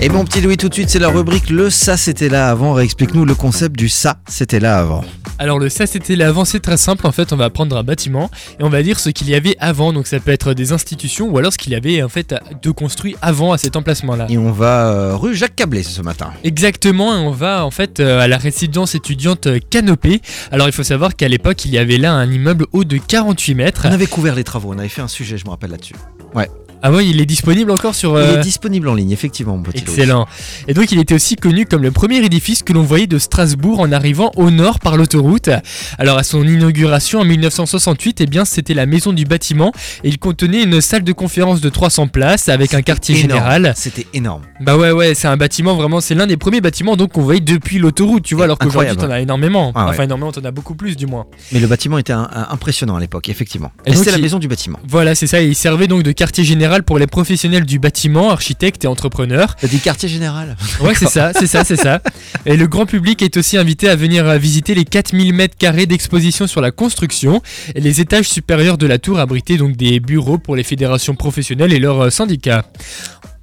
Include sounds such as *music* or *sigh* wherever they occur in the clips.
Et mon petit Louis, tout de suite, c'est la rubrique Le ça c'était là avant. Réexplique-nous le concept du ça c'était là avant. Alors le ça c'était là avant, c'est très simple. En fait, on va prendre un bâtiment et on va dire ce qu'il y avait avant. Donc ça peut être des institutions ou alors ce qu'il y avait en fait de construit avant à cet emplacement-là. Et on va euh, rue Jacques Cablé ce matin. Exactement, et on va en fait euh, à la résidence étudiante Canopée. Alors il faut savoir qu'à l'époque, il y avait là un immeuble haut de 48 mètres. On avait couvert les travaux, on avait fait un sujet, je me rappelle là-dessus. Ouais. Ah ouais, il est disponible encore sur. Il euh, est disponible en ligne, effectivement. Excellent. Et donc il était aussi connu comme le premier édifice que l'on voyait de Strasbourg en arrivant au nord par l'autoroute. Alors à son inauguration en 1968, eh bien c'était la maison du bâtiment et il contenait une salle de conférence de 300 places avec un quartier Énorme. général. C'était énorme. Bah ouais ouais, c'est un bâtiment vraiment, c'est l'un des premiers bâtiments donc qu'on voyait depuis l'autoroute, tu vois, alors qu'aujourd'hui t'en as énormément. Ah ouais. Enfin énormément, t'en as beaucoup plus du moins. Mais le bâtiment était un- un- impressionnant à l'époque, effectivement. Et c'était la il- maison du bâtiment. Voilà, c'est ça, il servait donc de quartier général pour les professionnels du bâtiment, architectes et entrepreneurs. T'as dit quartier général Ouais, c'est ça, c'est ça, c'est ça. *laughs* Et le grand public est aussi invité à venir euh, visiter les 4000 mètres carrés d'exposition sur la construction. Et les étages supérieurs de la tour abritaient donc des bureaux pour les fédérations professionnelles et leurs euh, syndicats.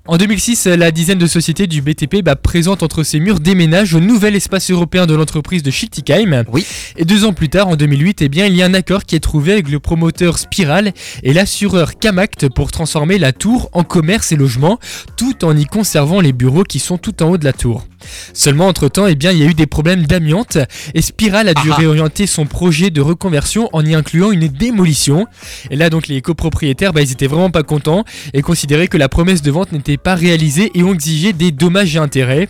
En 2006, la dizaine de sociétés du BTP bah, présente entre ses murs déménage au nouvel espace européen de l'entreprise de Schiltigheim. Oui. Et deux ans plus tard, en 2008, eh bien, il y a un accord qui est trouvé avec le promoteur Spiral et l'assureur Camact pour transformer la tour en commerce et logement, tout en y conservant les bureaux qui sont tout en haut de la tour. Seulement, entre-temps, eh bien, il y a eu des problèmes d'amiante et Spiral a dû Ah réorienter son projet de reconversion en y incluant une démolition. Et là, donc, les copropriétaires, bah, ils étaient vraiment pas contents et considéraient que la promesse de vente n'était pas réalisée et ont exigé des dommages et intérêts.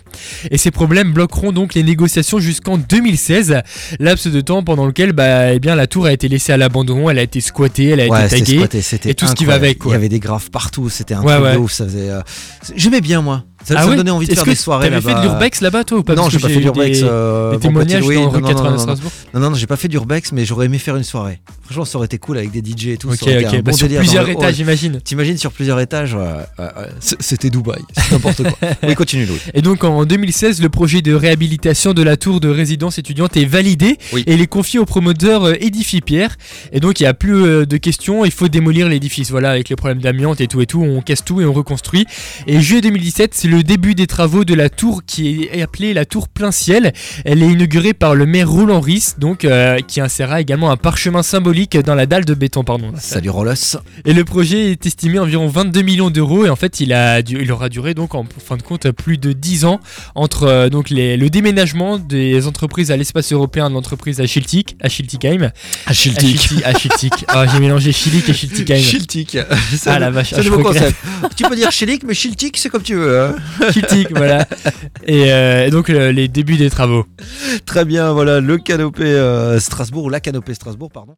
Et ces problèmes bloqueront donc les négociations jusqu'en 2016, laps de temps pendant lequel bah, eh bien, la tour a été laissée à l'abandon, elle a été squattée, elle a Ouais, été taguée. squatté, et tout ce qui va avec, quoi. Il y avait des graphes partout, c'était un Ouais, truc ouais. de ouf. Ça faisait. euh, J'aimais bien moi. Ça, Ah ça ouais donnait envie de faire des soirées T'avais fait là-bas. de l'urbex là-bas toi ou pas? Non, j'ai pas fait d'urbex. des- euh, Des témoignages dans non, non, 80 non, non, Strasbourg Non, non, non, j'ai pas fait d'urbex, mais j'aurais aimé faire une soirée. Franchement, ça aurait été cool avec des DJ et tout. Ok, ça ok, bah, bon sur plusieurs le étages j'imagine. T'imagines sur plusieurs étages C'était Dubaï, c'est n'importe quoi. *laughs* Oui, continue Louis. Et donc en 2016, le projet de réhabilitation de la tour de résidence étudiante est validé Oui. et il est confié au promoteur euh, Edifi Pierre. Et donc il n'y a plus euh, de questions, il faut démolir l'édifice. Voilà, avec les problèmes d'amiante et tout et tout, on casse tout et on reconstruit. Et juillet 2017, c'est le début des travaux de la tour qui est appelée la tour plein ciel. Elle est inaugurée par le maire Roland Ries, donc euh, qui insérera également un parchemin symbolique dans la dalle de béton. Pardon. Salut Rolos. Et le projet est estimé à environ 22 millions d'euros et en fait il, a, il aura duré donc en fin de compte plus de 10 ans entre euh, donc les, le déménagement des entreprises à l'espace européen de l'entreprise à Schiltig, à Schiltigheim. À Schiltig, à Schiltig. Ah, j'ai mélangé Schiltig et Schiltigheim. Chiltic. Ah, la vache, ah, je concept. tu peux dire Chilic, mais Chiltic, c'est comme tu veux. hein. *laughs* Voilà. Et, euh, donc les débuts des travaux. Très bien, voilà, le canopé euh, Strasbourg, ou la canopée Strasbourg, pardon.